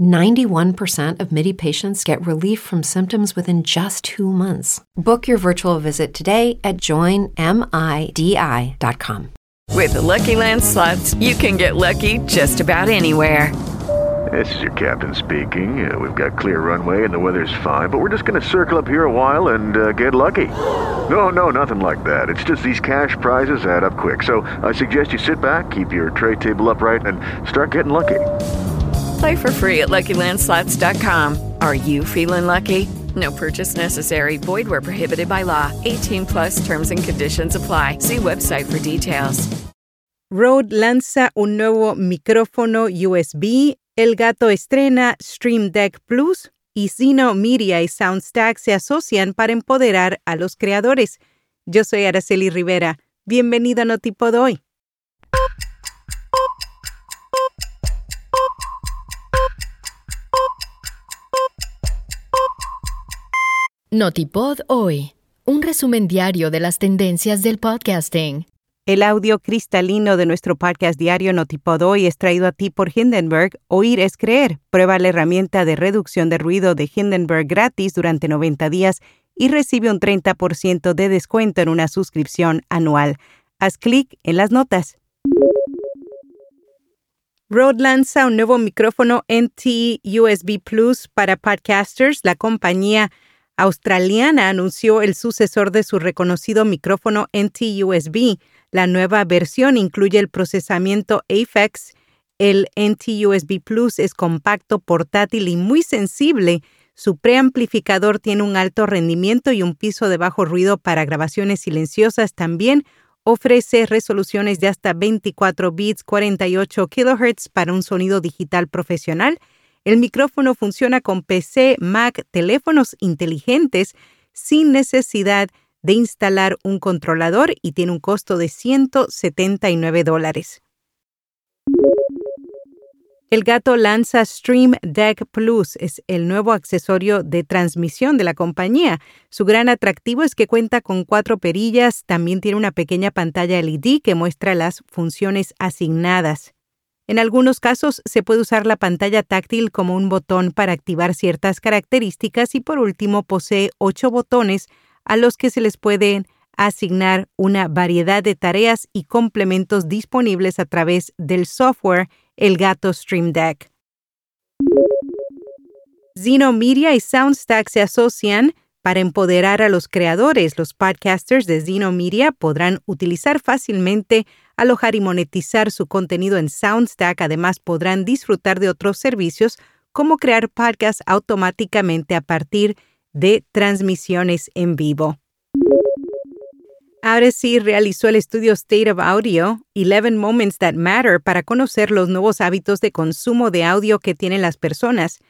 91% of MIDI patients get relief from symptoms within just two months. Book your virtual visit today at joinmidi.com. With the Lucky Land slots, you can get lucky just about anywhere. This is your captain speaking. Uh, we've got clear runway and the weather's fine, but we're just going to circle up here a while and uh, get lucky. No, no, nothing like that. It's just these cash prizes add up quick. So I suggest you sit back, keep your tray table upright, and start getting lucky. Play for free at LuckyLandSlots.com. Are you feeling lucky? No purchase necessary. Void where prohibited by law. 18 plus terms and conditions apply. See website for details. Rode lanza un nuevo micrófono USB. El gato estrena Stream Deck Plus. Y Zeno Media y Soundstack se asocian para empoderar a los creadores. Yo soy Araceli Rivera. Bienvenido a Notipod hoy. Notipod hoy, un resumen diario de las tendencias del podcasting. El audio cristalino de nuestro podcast diario Notipod hoy es traído a ti por Hindenburg. Oír es creer. Prueba la herramienta de reducción de ruido de Hindenburg gratis durante 90 días y recibe un 30% de descuento en una suscripción anual. Haz clic en las notas. Rode lanza un nuevo micrófono NT USB Plus para podcasters. La compañía australiana anunció el sucesor de su reconocido micrófono NT-USB. La nueva versión incluye el procesamiento AFEX. El NT-USB Plus es compacto, portátil y muy sensible. Su preamplificador tiene un alto rendimiento y un piso de bajo ruido para grabaciones silenciosas. También ofrece resoluciones de hasta 24 bits, 48 kHz para un sonido digital profesional el micrófono funciona con PC, Mac, teléfonos inteligentes sin necesidad de instalar un controlador y tiene un costo de 179 dólares. El gato lanza Stream Deck Plus, es el nuevo accesorio de transmisión de la compañía. Su gran atractivo es que cuenta con cuatro perillas, también tiene una pequeña pantalla LED que muestra las funciones asignadas. En algunos casos se puede usar la pantalla táctil como un botón para activar ciertas características y por último posee ocho botones a los que se les pueden asignar una variedad de tareas y complementos disponibles a través del software El Gato Stream Deck. Zeno Media y Soundstack se asocian para empoderar a los creadores. Los podcasters de Zeno Media podrán utilizar fácilmente alojar y monetizar su contenido en Soundstack. Además, podrán disfrutar de otros servicios como crear podcasts automáticamente a partir de transmisiones en vivo. Ahora sí realizó el estudio State of Audio, 11 Moments That Matter, para conocer los nuevos hábitos de consumo de audio que tienen las personas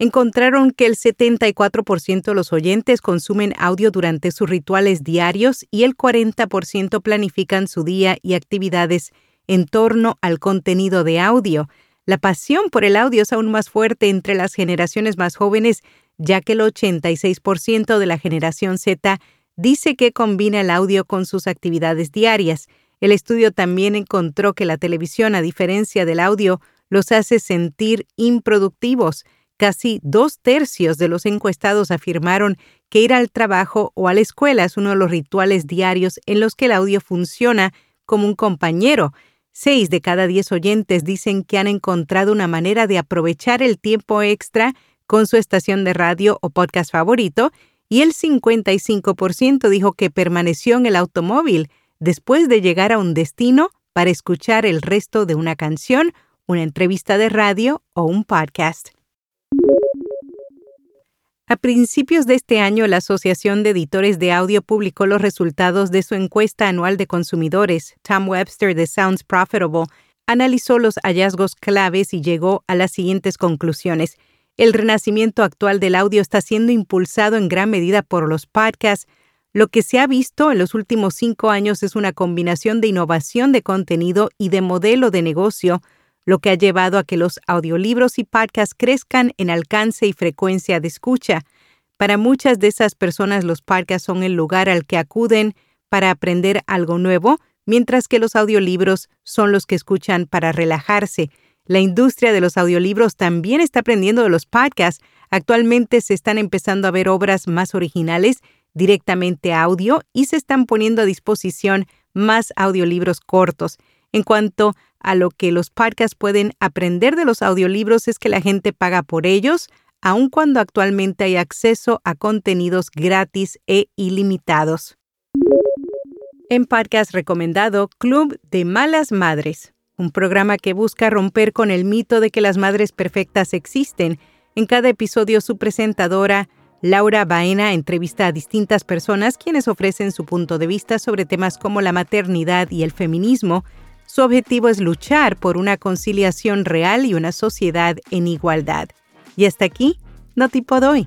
encontraron que el 74% de los oyentes consumen audio durante sus rituales diarios y el 40% planifican su día y actividades en torno al contenido de audio. La pasión por el audio es aún más fuerte entre las generaciones más jóvenes, ya que el 86% de la generación Z dice que combina el audio con sus actividades diarias. El estudio también encontró que la televisión, a diferencia del audio, los hace sentir improductivos. Casi dos tercios de los encuestados afirmaron que ir al trabajo o a la escuela es uno de los rituales diarios en los que el audio funciona como un compañero. Seis de cada diez oyentes dicen que han encontrado una manera de aprovechar el tiempo extra con su estación de radio o podcast favorito y el 55% dijo que permaneció en el automóvil después de llegar a un destino para escuchar el resto de una canción, una entrevista de radio o un podcast. A principios de este año, la Asociación de Editores de Audio publicó los resultados de su encuesta anual de consumidores. Tom Webster de Sounds Profitable analizó los hallazgos claves y llegó a las siguientes conclusiones. El renacimiento actual del audio está siendo impulsado en gran medida por los podcasts. Lo que se ha visto en los últimos cinco años es una combinación de innovación de contenido y de modelo de negocio, lo que ha llevado a que los audiolibros y podcasts crezcan en alcance y frecuencia de escucha. Para muchas de esas personas los podcasts son el lugar al que acuden para aprender algo nuevo, mientras que los audiolibros son los que escuchan para relajarse. La industria de los audiolibros también está aprendiendo de los podcasts. Actualmente se están empezando a ver obras más originales directamente audio y se están poniendo a disposición más audiolibros cortos. En cuanto a lo que los podcasts pueden aprender de los audiolibros es que la gente paga por ellos, aun cuando actualmente hay acceso a contenidos gratis e ilimitados. En podcast recomendado Club de Malas Madres, un programa que busca romper con el mito de que las madres perfectas existen. En cada episodio su presentadora, Laura Baena entrevista a distintas personas quienes ofrecen su punto de vista sobre temas como la maternidad y el feminismo. Su objetivo es luchar por una conciliación real y una sociedad en igualdad. Y hasta aquí, no tipo doy.